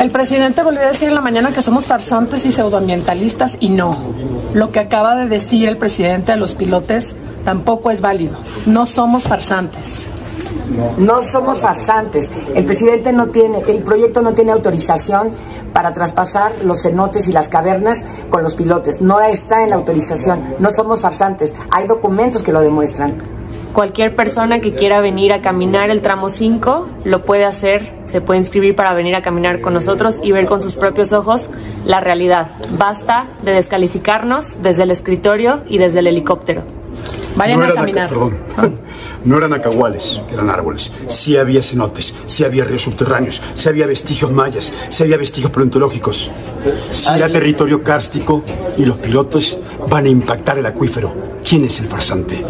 El presidente volvió a decir en la mañana que somos farsantes y pseudoambientalistas y no. Lo que acaba de decir el presidente a los pilotes tampoco es válido. No somos farsantes. No somos farsantes. El presidente no tiene, el proyecto no tiene autorización para traspasar los cenotes y las cavernas con los pilotes. No está en la autorización. No somos farsantes. Hay documentos que lo demuestran. Cualquier persona que quiera venir a caminar el tramo 5 lo puede hacer, se puede inscribir para venir a caminar con nosotros y ver con sus propios ojos la realidad. Basta de descalificarnos desde el escritorio y desde el helicóptero. Vayan no a eran caminar. perdón, no eran acahuales, eran árboles. Sí había cenotes, sí había ríos subterráneos, sí había vestigios mayas, sí había vestigios paleontológicos. Sí era territorio kárstico y los pilotos van a impactar el acuífero. ¿Quién es el farsante?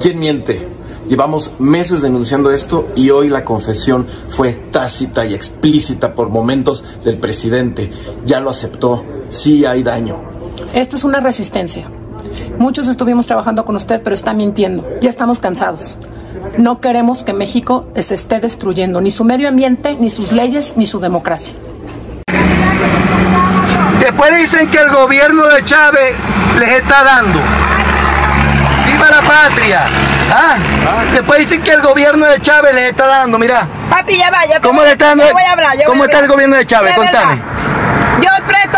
¿Quién miente? Llevamos meses denunciando esto y hoy la confesión fue tácita y explícita por momentos del presidente. Ya lo aceptó. Sí hay daño. Esto es una resistencia. Muchos estuvimos trabajando con usted, pero está mintiendo. Ya estamos cansados. No queremos que México se esté destruyendo ni su medio ambiente, ni sus leyes, ni su democracia. Después dicen que el gobierno de Chávez les está dando. ¡Viva la patria! ¿Ah? Después dicen que el gobierno de Chávez les está dando, mira. Papi, ya va, yo te ¿Cómo voy- le está dando- yo voy a hablar, yo cómo voy a está el gobierno de Chávez? Contame.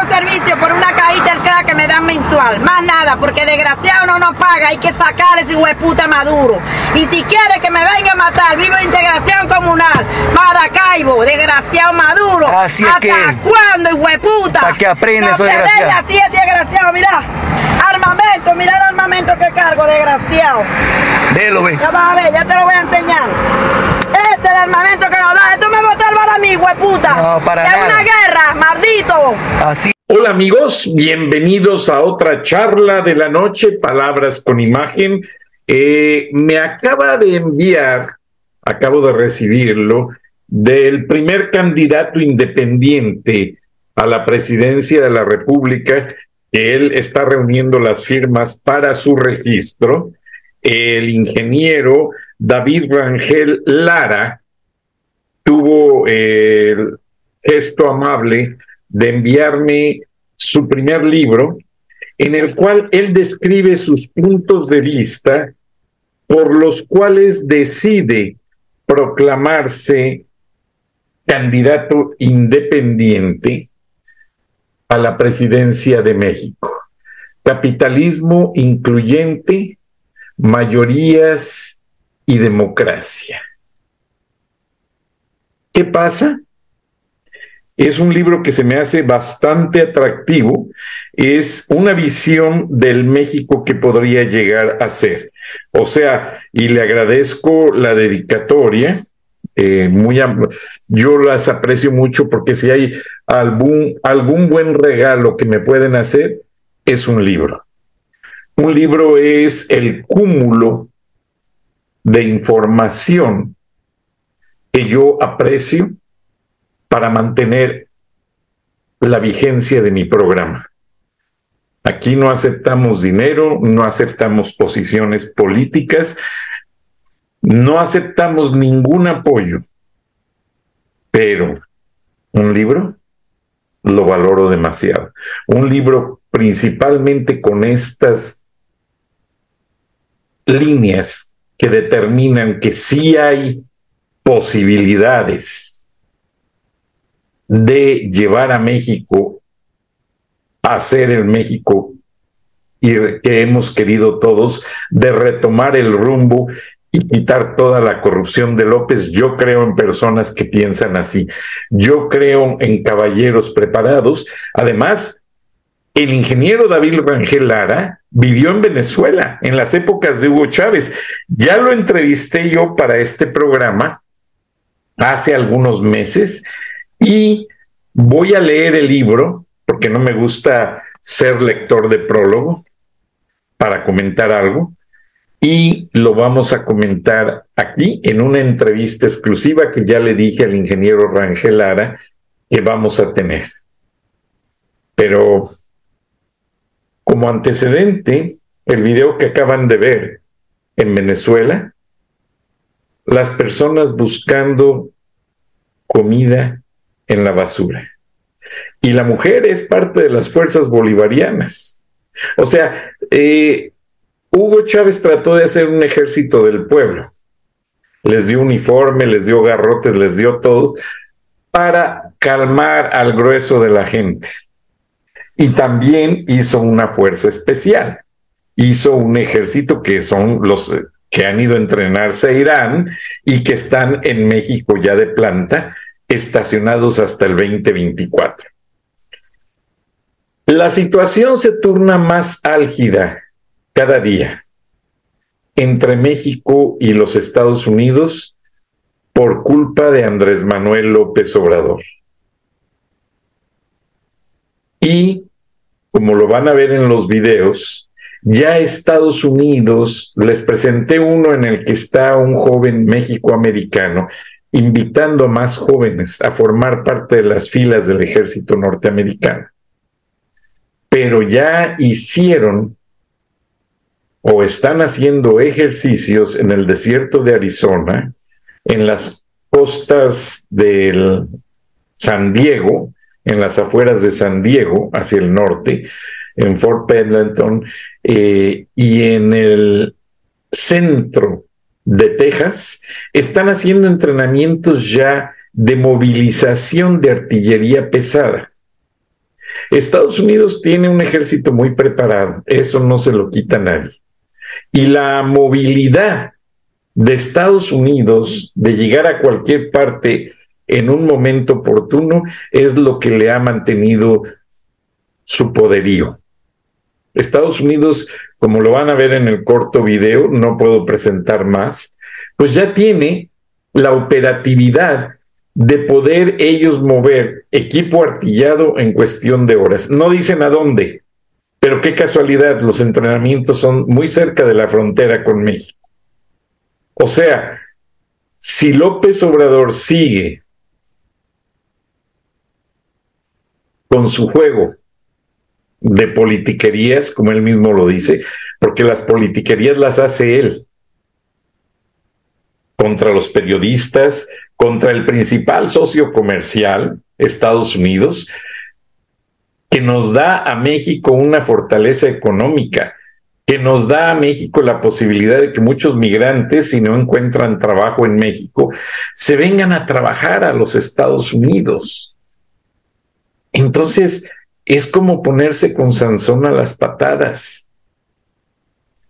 Servicio por una cajita del crack que me dan mensual. Más nada, porque desgraciado no nos paga. Hay que sacar ese hueputa maduro. Y si quiere que me venga a matar, vivo en integración comunal. Maracaibo, desgraciado maduro. Así es ¿Hasta que- cuándo, hijueputa? Pa' que aprenda eso, desgraciado. así, es desgraciado, mira. Armamento, mira el armamento que cargo, desgraciado. Velo, ve. Ya vas a ver, ya te lo voy a enseñar. Este es el armamento que nos da. Esto me va a salvar a mí, hueputa. No, para es nada. una guerra, maldito. Así. Hola amigos, bienvenidos a otra charla de la noche, palabras con imagen. Eh, me acaba de enviar, acabo de recibirlo, del primer candidato independiente a la presidencia de la República, que él está reuniendo las firmas para su registro, el ingeniero David Rangel Lara tuvo eh, el gesto amable de enviarme su primer libro, en el cual él describe sus puntos de vista por los cuales decide proclamarse candidato independiente a la presidencia de México. Capitalismo incluyente, mayorías y democracia. ¿Qué pasa? Es un libro que se me hace bastante atractivo. Es una visión del México que podría llegar a ser. O sea, y le agradezco la dedicatoria. eh, muy yo las aprecio mucho porque si hay algún, algún buen regalo que me pueden hacer, es un libro. Un libro es el cúmulo de información que yo aprecio para mantener la vigencia de mi programa. Aquí no aceptamos dinero, no aceptamos posiciones políticas, no aceptamos ningún apoyo, pero un libro lo valoro demasiado. Un libro principalmente con estas líneas que determinan que sí hay posibilidades de llevar a México a ser el México y que hemos querido todos de retomar el rumbo y quitar toda la corrupción de López. Yo creo en personas que piensan así. Yo creo en caballeros preparados. Además, el ingeniero David Rangel Lara vivió en Venezuela en las épocas de Hugo Chávez. Ya lo entrevisté yo para este programa hace algunos meses y voy a leer el libro porque no me gusta ser lector de prólogo para comentar algo y lo vamos a comentar aquí en una entrevista exclusiva que ya le dije al ingeniero Rangel Lara que vamos a tener. Pero como antecedente, el video que acaban de ver en Venezuela, las personas buscando comida en la basura. Y la mujer es parte de las fuerzas bolivarianas. O sea, eh, Hugo Chávez trató de hacer un ejército del pueblo. Les dio uniforme, les dio garrotes, les dio todo para calmar al grueso de la gente. Y también hizo una fuerza especial. Hizo un ejército que son los que han ido a entrenarse a Irán y que están en México ya de planta, estacionados hasta el 2024. La situación se torna más álgida cada día entre México y los Estados Unidos por culpa de Andrés Manuel López Obrador. Y, como lo van a ver en los videos, ya Estados Unidos, les presenté uno en el que está un joven México-americano invitando a más jóvenes a formar parte de las filas del ejército norteamericano. Pero ya hicieron o están haciendo ejercicios en el desierto de Arizona, en las costas del San Diego, en las afueras de San Diego, hacia el norte, en Fort Pendleton, eh, y en el centro de Texas, están haciendo entrenamientos ya de movilización de artillería pesada. Estados Unidos tiene un ejército muy preparado, eso no se lo quita nadie. Y la movilidad de Estados Unidos de llegar a cualquier parte en un momento oportuno es lo que le ha mantenido su poderío. Estados Unidos, como lo van a ver en el corto video, no puedo presentar más, pues ya tiene la operatividad de poder ellos mover equipo artillado en cuestión de horas. No dicen a dónde, pero qué casualidad, los entrenamientos son muy cerca de la frontera con México. O sea, si López Obrador sigue con su juego de politiquerías, como él mismo lo dice, porque las politiquerías las hace él contra los periodistas, contra el principal socio comercial, Estados Unidos, que nos da a México una fortaleza económica, que nos da a México la posibilidad de que muchos migrantes, si no encuentran trabajo en México, se vengan a trabajar a los Estados Unidos. Entonces, es como ponerse con Sansón a las patadas.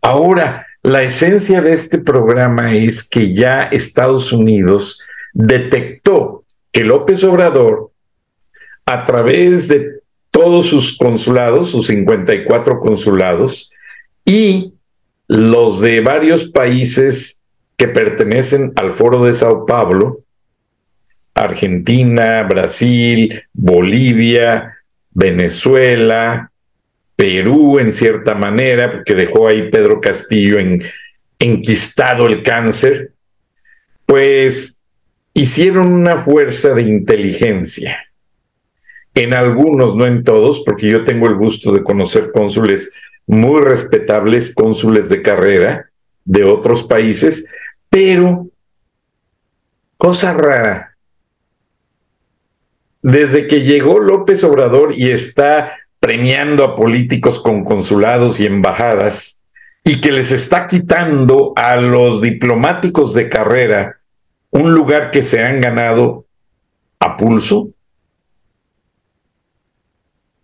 Ahora, la esencia de este programa es que ya Estados Unidos detectó que López Obrador, a través de todos sus consulados, sus 54 consulados, y los de varios países que pertenecen al Foro de Sao Paulo, Argentina, Brasil, Bolivia, Venezuela, Perú en cierta manera, porque dejó ahí Pedro Castillo en, enquistado el cáncer, pues hicieron una fuerza de inteligencia. En algunos, no en todos, porque yo tengo el gusto de conocer cónsules muy respetables, cónsules de carrera de otros países, pero cosa rara. Desde que llegó López Obrador y está premiando a políticos con consulados y embajadas, y que les está quitando a los diplomáticos de carrera un lugar que se han ganado a pulso.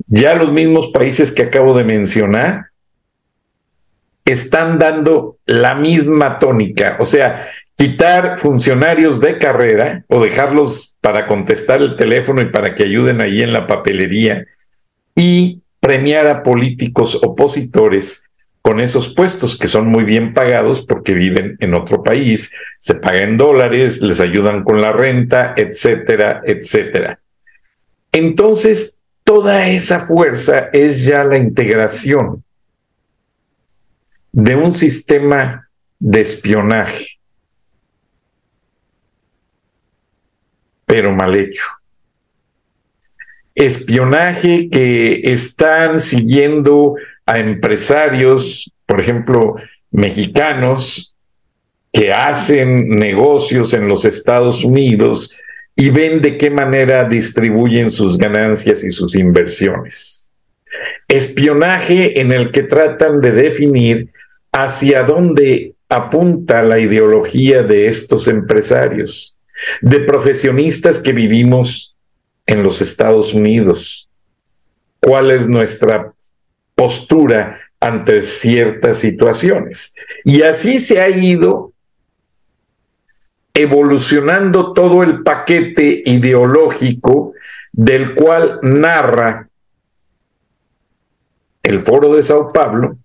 Ya los mismos países que acabo de mencionar están dando la misma tónica, o sea, quitar funcionarios de carrera o dejarlos para contestar el teléfono y para que ayuden ahí en la papelería y premiar a políticos opositores con esos puestos que son muy bien pagados porque viven en otro país, se pagan dólares, les ayudan con la renta, etcétera, etcétera. Entonces, toda esa fuerza es ya la integración de un sistema de espionaje, pero mal hecho. Espionaje que están siguiendo a empresarios, por ejemplo, mexicanos, que hacen negocios en los Estados Unidos y ven de qué manera distribuyen sus ganancias y sus inversiones. Espionaje en el que tratan de definir hacia dónde apunta la ideología de estos empresarios, de profesionistas que vivimos en los Estados Unidos. ¿Cuál es nuestra postura ante ciertas situaciones? Y así se ha ido evolucionando todo el paquete ideológico del cual narra el foro de Sao Paulo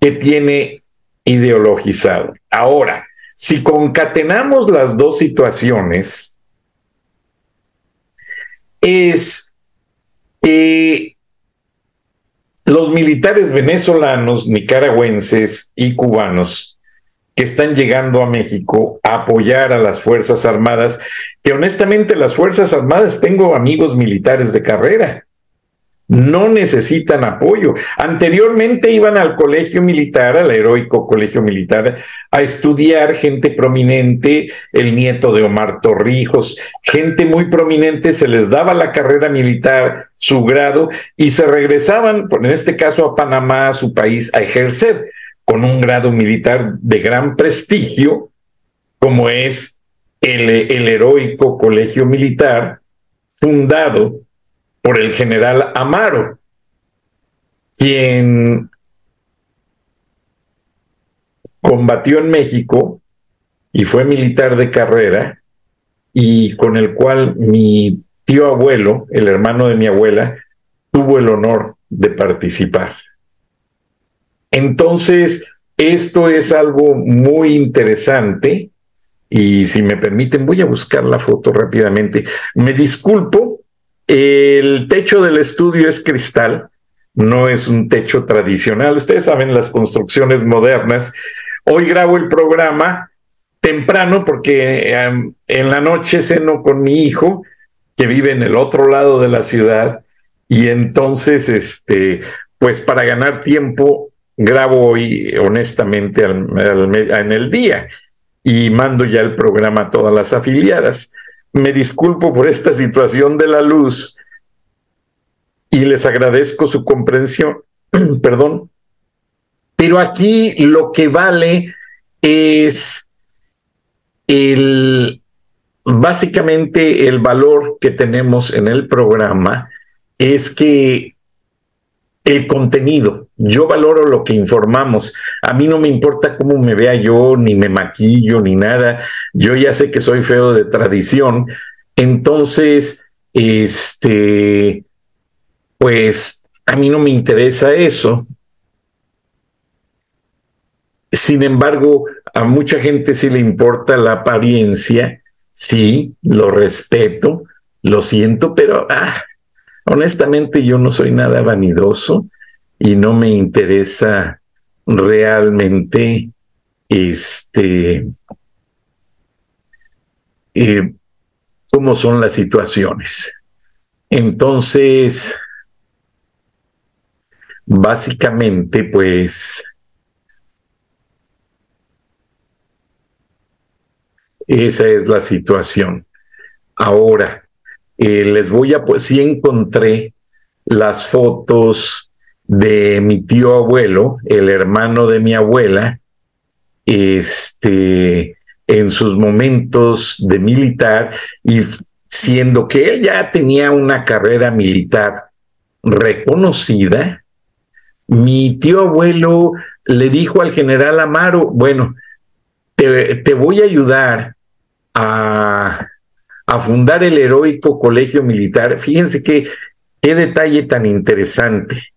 que tiene ideologizado. Ahora, si concatenamos las dos situaciones, es que los militares venezolanos, nicaragüenses y cubanos que están llegando a México a apoyar a las Fuerzas Armadas, que honestamente las Fuerzas Armadas tengo amigos militares de carrera no necesitan apoyo. Anteriormente iban al colegio militar, al heroico colegio militar, a estudiar gente prominente, el nieto de Omar Torrijos, gente muy prominente, se les daba la carrera militar, su grado, y se regresaban, en este caso a Panamá, a su país, a ejercer con un grado militar de gran prestigio, como es el, el heroico colegio militar, fundado por el general Amaro, quien combatió en México y fue militar de carrera y con el cual mi tío abuelo, el hermano de mi abuela, tuvo el honor de participar. Entonces, esto es algo muy interesante y si me permiten, voy a buscar la foto rápidamente. Me disculpo el techo del estudio es cristal, no es un techo tradicional. Ustedes saben las construcciones modernas. Hoy grabo el programa temprano porque en la noche ceno con mi hijo que vive en el otro lado de la ciudad y entonces, este, pues para ganar tiempo grabo hoy honestamente en el día y mando ya el programa a todas las afiliadas me disculpo por esta situación de la luz y les agradezco su comprensión, perdón. Pero aquí lo que vale es el básicamente el valor que tenemos en el programa es que el contenido. Yo valoro lo que informamos. A mí no me importa cómo me vea yo, ni me maquillo, ni nada. Yo ya sé que soy feo de tradición. Entonces, este, pues a mí no me interesa eso. Sin embargo, a mucha gente sí le importa la apariencia. Sí, lo respeto, lo siento, pero ah, Honestamente, yo no soy nada vanidoso y no me interesa realmente este eh, cómo son las situaciones. Entonces, básicamente, pues, esa es la situación. Ahora, eh, les voy a, pues sí encontré las fotos de mi tío abuelo, el hermano de mi abuela, este, en sus momentos de militar y siendo que él ya tenía una carrera militar reconocida, mi tío abuelo le dijo al general Amaro, bueno, te, voy a ayudar a, a, fundar el heroico colegio militar. Fíjense que, qué detalle tan interesante.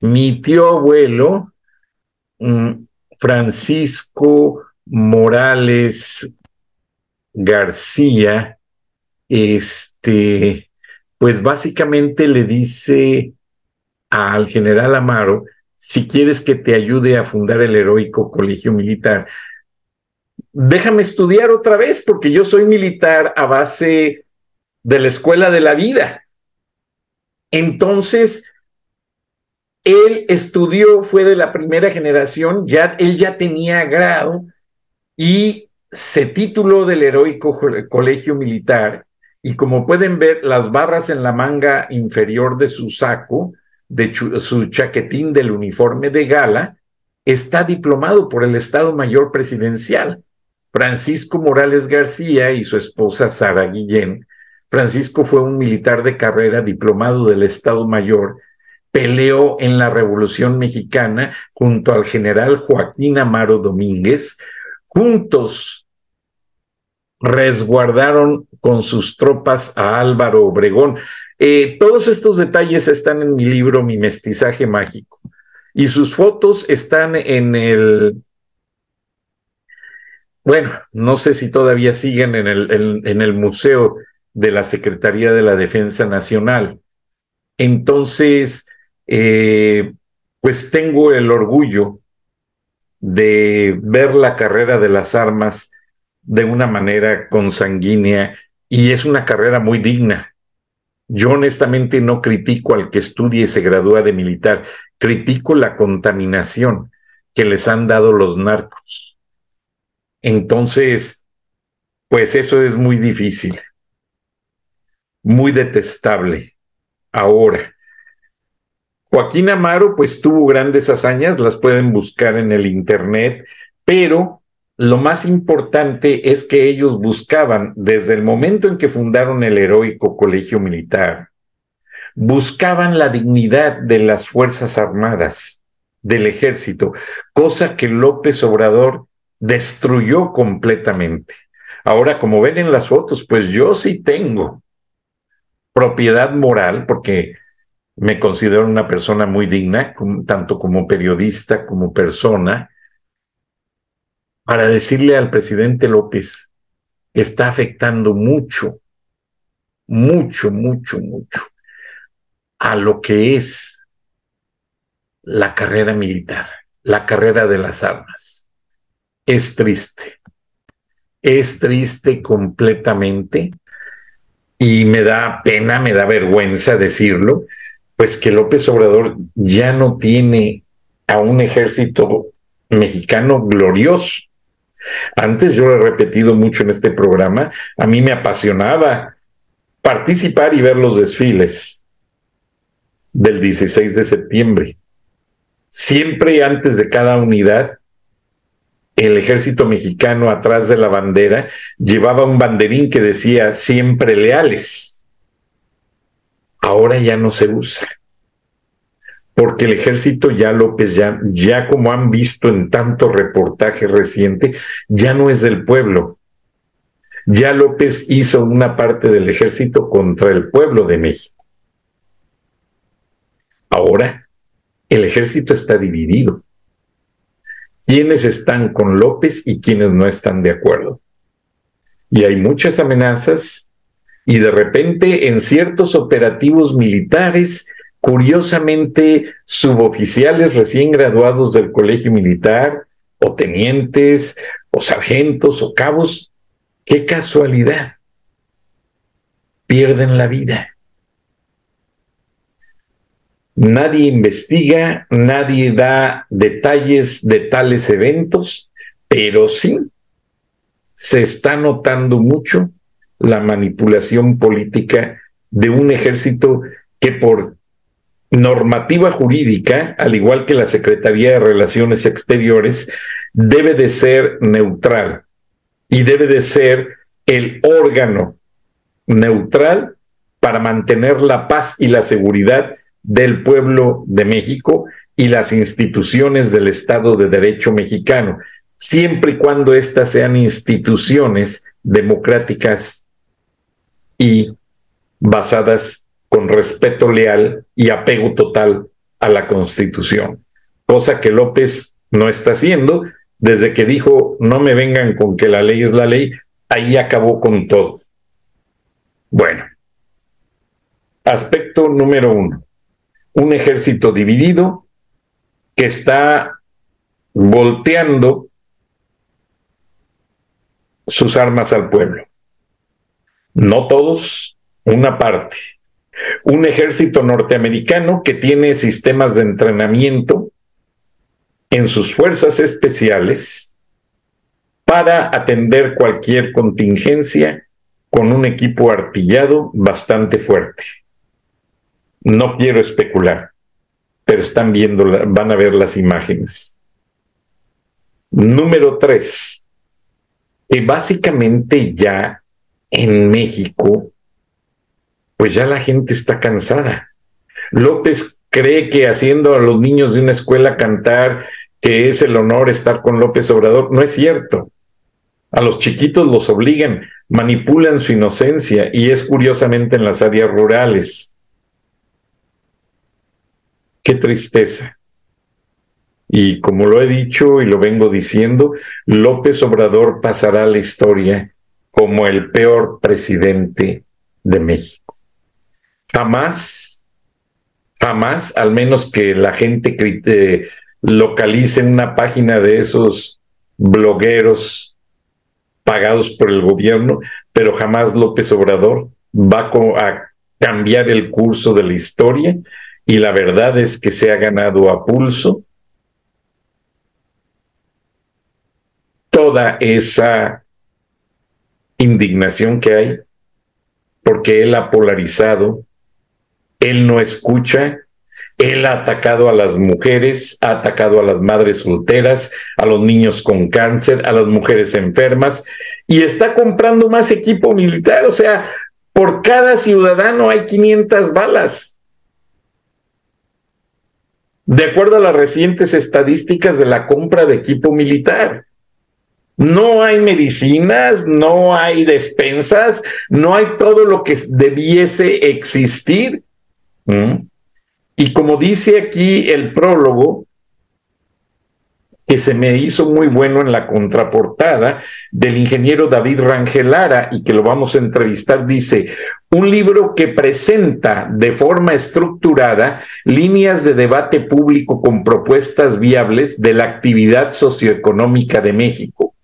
Mi tío abuelo, mm, Francisco Morales García, este, pues básicamente le dice al general Amaro, si quieres que te ayude a fundar el heroico colegio militar, déjame estudiar otra vez porque yo soy militar a base de la escuela de la vida. Entonces, él estudió, fue de la primera generación, ya, él ya tenía grado y se tituló del heroico colegio militar y como pueden ver, las barras en la manga inferior de su saco, de su chaquetín del uniforme de gala, está diplomado por el Estado Mayor Presidencial. Francisco Morales García y su esposa Sara Guillén. Francisco fue un militar de carrera diplomado del Estado Mayor, peleó en la Revolución Mexicana junto al general Joaquín Amaro Domínguez. Juntos resguardaron con sus tropas a Álvaro Obregón. Eh, todos estos detalles están en mi libro Mi mestizaje mágico y sus fotos están en el, bueno, no sé si todavía siguen en el, en el Museo de la Secretaría de la Defensa Nacional. Entonces, eh, pues tengo el orgullo de ver la carrera de las armas de una manera consanguínea y es una carrera muy digna. Yo honestamente no critico al que estudie y se gradúa de militar, critico la contaminación que les han dado los narcos. Entonces, pues eso es muy difícil, muy detestable. Ahora, Joaquín Amaro, pues tuvo grandes hazañas, las pueden buscar en el Internet, pero lo más importante es que ellos buscaban, desde el momento en que fundaron el heroico colegio militar, buscaban la dignidad de las Fuerzas Armadas, del ejército, cosa que López Obrador destruyó completamente. Ahora, como ven en las fotos, pues yo sí tengo propiedad moral, porque me considero una persona muy digna, tanto como periodista como persona, para decirle al presidente López que está afectando mucho, mucho, mucho, mucho a lo que es la carrera militar, la carrera de las armas. Es triste, es triste completamente y me da pena, me da vergüenza decirlo, pues que López Obrador ya no tiene a un ejército mexicano glorioso. Antes yo lo he repetido mucho en este programa, a mí me apasionaba participar y ver los desfiles del 16 de septiembre. Siempre antes de cada unidad, el ejército mexicano atrás de la bandera llevaba un banderín que decía siempre leales. Ahora ya no se usa porque el ejército ya López, ya, ya como han visto en tanto reportaje reciente, ya no es del pueblo. Ya López hizo una parte del ejército contra el pueblo de México. Ahora, el ejército está dividido. ¿Quiénes están con López y quiénes no están de acuerdo? Y hay muchas amenazas y de repente en ciertos operativos militares curiosamente suboficiales recién graduados del colegio militar, o tenientes, o sargentos, o cabos. ¡Qué casualidad! Pierden la vida. Nadie investiga, nadie da detalles de tales eventos, pero sí se está notando mucho la manipulación política de un ejército que por normativa jurídica, al igual que la Secretaría de Relaciones Exteriores, debe de ser neutral y debe de ser el órgano neutral para mantener la paz y la seguridad del pueblo de México y las instituciones del Estado de Derecho mexicano, siempre y cuando éstas sean instituciones democráticas y basadas con respeto leal y apego total a la Constitución, cosa que López no está haciendo. Desde que dijo, no me vengan con que la ley es la ley, ahí acabó con todo. Bueno, aspecto número uno, un ejército dividido que está volteando sus armas al pueblo. No todos, una parte. Un ejército norteamericano que tiene sistemas de entrenamiento en sus fuerzas especiales para atender cualquier contingencia con un equipo artillado bastante fuerte. No quiero especular, pero están viendo, van a ver las imágenes. Número tres, que básicamente ya en México, pues ya la gente está cansada. López cree que haciendo a los niños de una escuela cantar que es el honor estar con López Obrador, no es cierto. A los chiquitos los obligan, manipulan su inocencia y es curiosamente en las áreas rurales. Qué tristeza. Y como lo he dicho y lo vengo diciendo, López Obrador pasará a la historia como el peor presidente de México. Jamás, jamás, al menos que la gente eh, localice una página de esos blogueros pagados por el gobierno, pero jamás López Obrador va a cambiar el curso de la historia y la verdad es que se ha ganado a pulso toda esa indignación que hay, porque él ha polarizado, él no escucha, él ha atacado a las mujeres, ha atacado a las madres solteras, a los niños con cáncer, a las mujeres enfermas y está comprando más equipo militar. O sea, por cada ciudadano hay 500 balas. De acuerdo a las recientes estadísticas de la compra de equipo militar. No hay medicinas, no hay despensas, no hay todo lo que debiese existir. Y como dice aquí el prólogo, que se me hizo muy bueno en la contraportada del ingeniero David Rangelara y que lo vamos a entrevistar, dice, un libro que presenta de forma estructurada líneas de debate público con propuestas viables de la actividad socioeconómica de México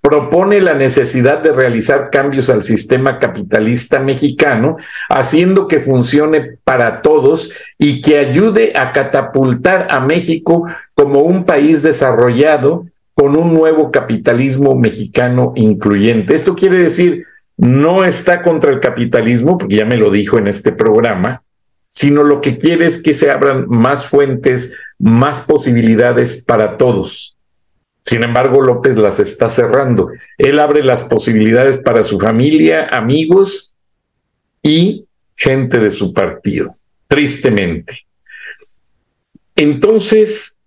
propone la necesidad de realizar cambios al sistema capitalista mexicano, haciendo que funcione para todos y que ayude a catapultar a México como un país desarrollado con un nuevo capitalismo mexicano incluyente. Esto quiere decir, no está contra el capitalismo, porque ya me lo dijo en este programa, sino lo que quiere es que se abran más fuentes, más posibilidades para todos sin embargo, López las está cerrando. Él abre las posibilidades para su familia, amigos y gente de su partido, tristemente. Entonces,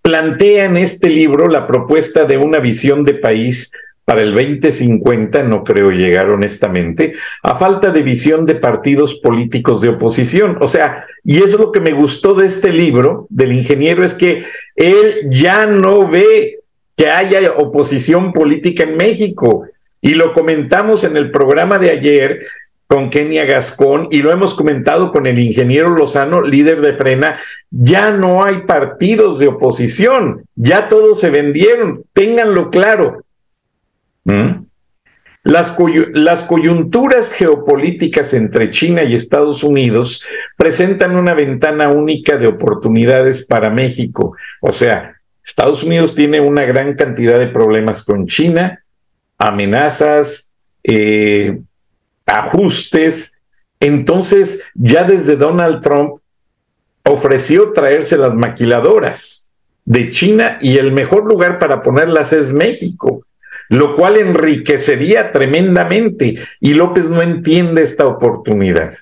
plantea en este libro la propuesta de una visión de país para el 2050 no creo llegar honestamente, a falta de visión de partidos políticos de oposición. O sea, y eso es lo que me gustó de este libro del ingeniero, es que él ya no ve que haya oposición política en México. Y lo comentamos en el programa de ayer con Kenia Gascón y lo hemos comentado con el ingeniero Lozano, líder de Frena, ya no hay partidos de oposición, ya todos se vendieron, ténganlo claro, ¿Mm? Las, coyunturas geopolíticas entre China y Estados Unidos presentan una ventana única de oportunidades para México. O sea, Estados Unidos tiene una gran cantidad de problemas con China, amenazas, eh, ajustes. Entonces, ya desde Donald Trump ofreció traerse las maquiladoras de China y el mejor lugar para ponerlas es México lo cual enriquecería tremendamente y López no entiende esta oportunidad.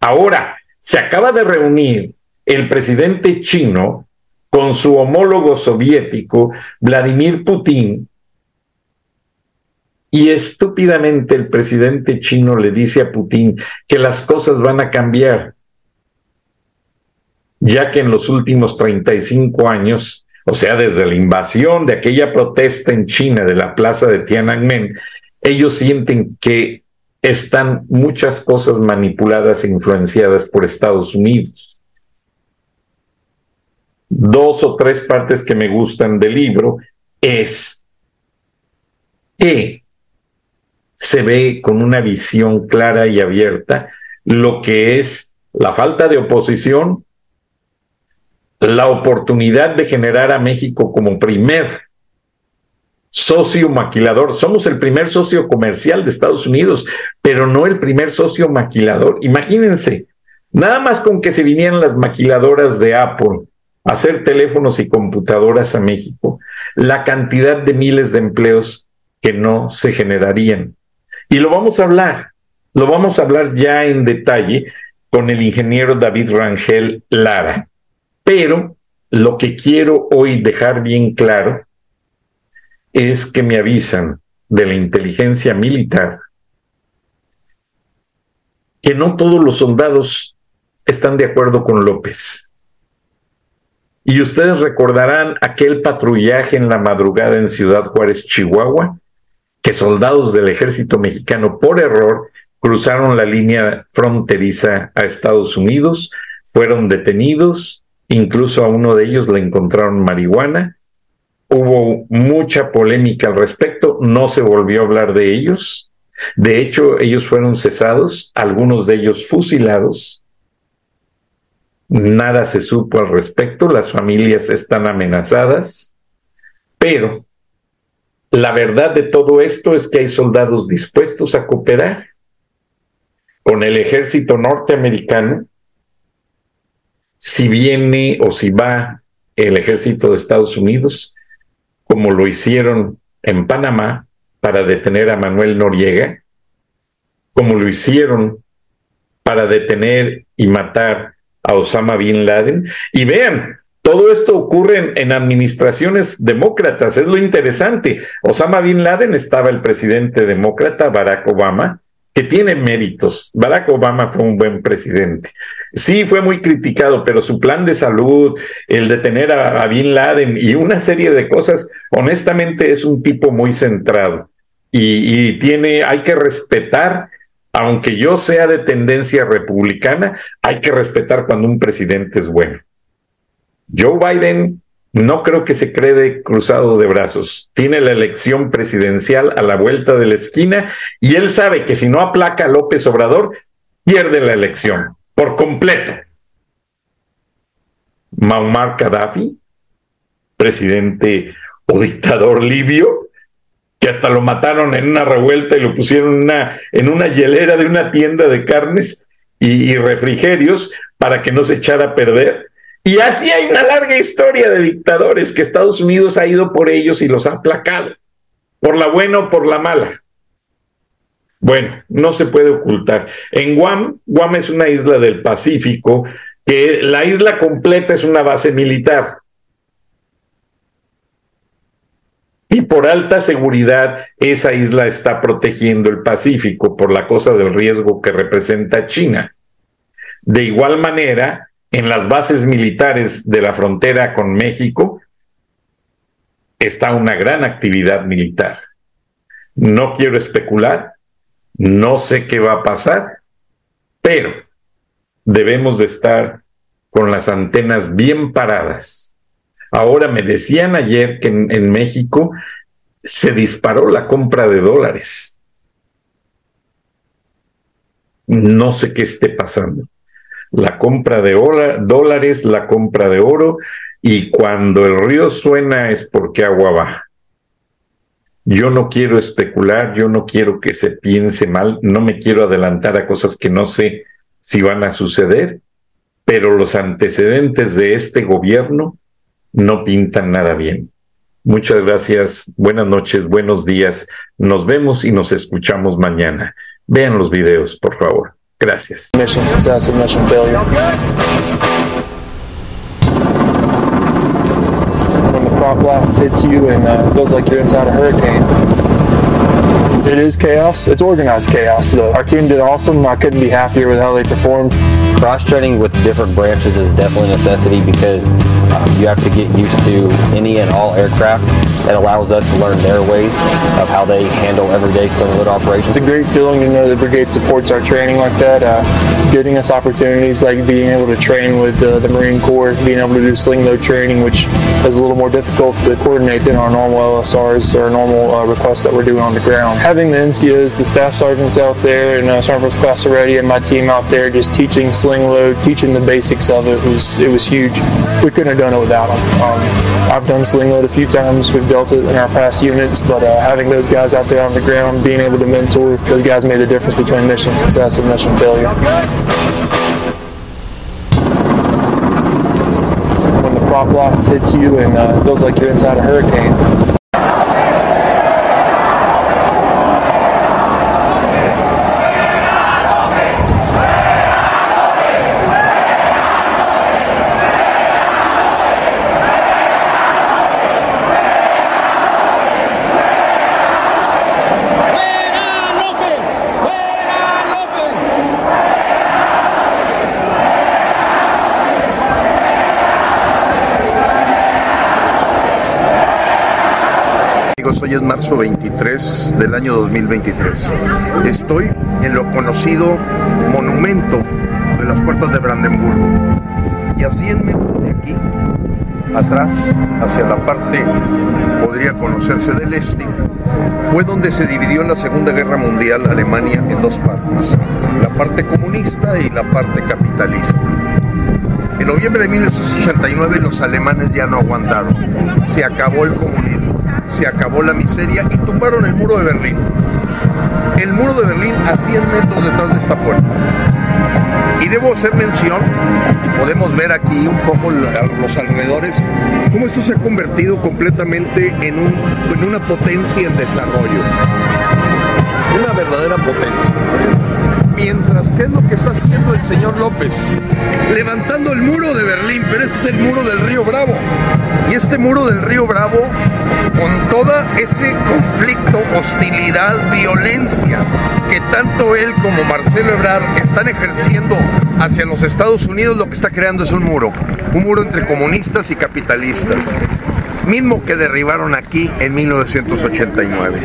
Ahora, se acaba de reunir el presidente chino con su homólogo soviético, Vladimir Putin, y estúpidamente el presidente chino le dice a Putin que las cosas van a cambiar, ya que en los últimos 35 años, o sea, desde la invasión de aquella protesta en China de la plaza de Tiananmen, ellos sienten que están muchas cosas manipuladas e influenciadas por Estados Unidos. Dos o tres partes que me gustan del libro es que se ve con una visión clara y abierta lo que es la falta de oposición, la oportunidad de generar a México como primer socio maquilador. Somos el primer socio comercial de Estados Unidos, pero no el primer socio maquilador. Imagínense, nada más con que se vinieran las maquiladoras de Apple a hacer teléfonos y computadoras a México, la cantidad de miles de empleos que no se generarían. Y lo vamos a hablar, lo vamos a hablar ya en detalle con el ingeniero David Rangel Lara. Pero lo que quiero hoy dejar bien claro es que me avisan de la inteligencia militar que no todos los soldados están de acuerdo con López. Y ustedes recordarán aquel patrullaje en la madrugada en Ciudad Juárez, Chihuahua, que soldados del ejército mexicano por error cruzaron la línea fronteriza a Estados Unidos, fueron detenidos, incluso a uno de ellos le encontraron marihuana, hubo mucha polémica al respecto, no se volvió a hablar de ellos, de hecho ellos fueron cesados, algunos de ellos fusilados, nada se supo al respecto, las familias están amenazadas, pero la verdad de todo esto es que hay soldados dispuestos a cooperar con el ejército norteamericano si viene o si va el ejército de Estados Unidos, como lo hicieron en Panamá para detener a Manuel Noriega, como lo hicieron para detener y matar a Osama Bin Laden. Y vean, todo esto ocurre en, administraciones demócratas, es lo interesante. Osama Bin Laden estaba el presidente demócrata Barack Obama, que tiene méritos. Barack Obama fue un buen presidente. Sí, fue muy criticado, pero su plan de salud, el detener a, a Bin Laden y una serie de cosas, honestamente es un tipo muy centrado. Y, y tiene, hay que respetar aunque yo sea de tendencia republicana, hay que respetar cuando un presidente es bueno. Joe Biden no creo que se cree cruzado de brazos. Tiene la elección presidencial a la vuelta de la esquina y él sabe que si no aplaca a López Obrador, pierde la elección por completo. Muammar Gaddafi, presidente o dictador libio, que hasta lo mataron en una revuelta y lo pusieron una, en una hielera de una tienda de carnes y refrigerios para que no se echara a perder y así hay una larga historia de dictadores que Estados Unidos ha ido por ellos y los ha aplacado, por la buena o por la mala. Bueno, no se puede ocultar. En Guam, Guam es una isla del Pacífico, que la isla completa es una base militar. Y por alta seguridad, esa isla está protegiendo el Pacífico por la cosa del riesgo que representa China. De igual manera, en las bases militares de la frontera con México está una gran actividad militar. No quiero especular, no sé qué va a pasar, pero debemos de estar con las antenas bien paradas. Ahora me decían ayer que en, en México se disparó la compra de dólares. No sé qué esté pasando la compra de dólares, la compra de oro, y cuando el río suena es porque agua va. Yo no quiero especular, yo no quiero que se piense mal, no me quiero adelantar a cosas que no sé si van a suceder, pero los antecedentes de este gobierno no pintan nada bien. Muchas gracias, buenas noches, buenos días, nos vemos y nos escuchamos mañana. Vean los videos, por favor. Gracias. Mission success and mission failure. When the prop blast hits you and uh, feels like you're inside a hurricane. It is chaos. It's organized chaos, though. Our team did awesome. I couldn't be happier with how they performed. Cross training with different branches is definitely a necessity because um, you have to get used to any and all aircraft. That allows us to learn their ways of how they handle everyday sling load operations. It's a great feeling to know the brigade supports our training like that, uh, getting us opportunities like being able to train with uh, the Marine Corps, being able to do sling load training, which is a little more difficult to coordinate than our normal LSRs or normal uh, requests that we're doing on the ground. Having the NCOs, the staff sergeants out there, and uh, Sergeant First Class already, and my team out there just teaching sling load, teaching the basics of it was it was huge. We couldn't have done it without them. Um, I've done sling load a few times. We've dealt it in our past units, but uh, having those guys out there on the ground, being able to mentor, those guys made the difference between mission success and mission failure. When the prop blast hits you and uh, feels like you're inside a hurricane, Hoy es marzo 23 del año 2023. Estoy en lo conocido monumento de las puertas de Brandenburgo. Y a 100 metros de aquí, atrás, hacia la parte, podría conocerse del este, fue donde se dividió en la Segunda Guerra Mundial Alemania en dos partes, la parte comunista y la parte capitalista. En noviembre de 1989 los alemanes ya no aguantaron, se acabó el comunismo se acabó la miseria y tumbaron el muro de Berlín. El muro de Berlín a 100 metros detrás de esta puerta. Y debo hacer mención, y podemos ver aquí un poco los alrededores, cómo esto se ha convertido completamente en, en una potencia en desarrollo. Una verdadera potencia. Mientras, ¿qué es lo que está haciendo el señor López? Levantando el muro de Berlín, pero este es el muro del río Bravo. Y este muro del río Bravo, con todo ese conflicto, hostilidad, violencia que tanto él como Marcelo Ebrard están ejerciendo hacia los Estados Unidos, lo que está creando es un muro. Un muro entre comunistas y capitalistas mismo que derribaron aquí en 1989.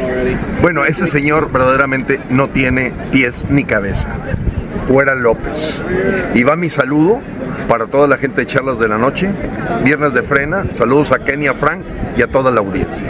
Bueno, este señor verdaderamente no tiene pies ni cabeza. Fuera López. Y va mi saludo para toda la gente de Charlas de la Noche, Viernes de Frena, saludos a Kenia Frank y a toda la audiencia.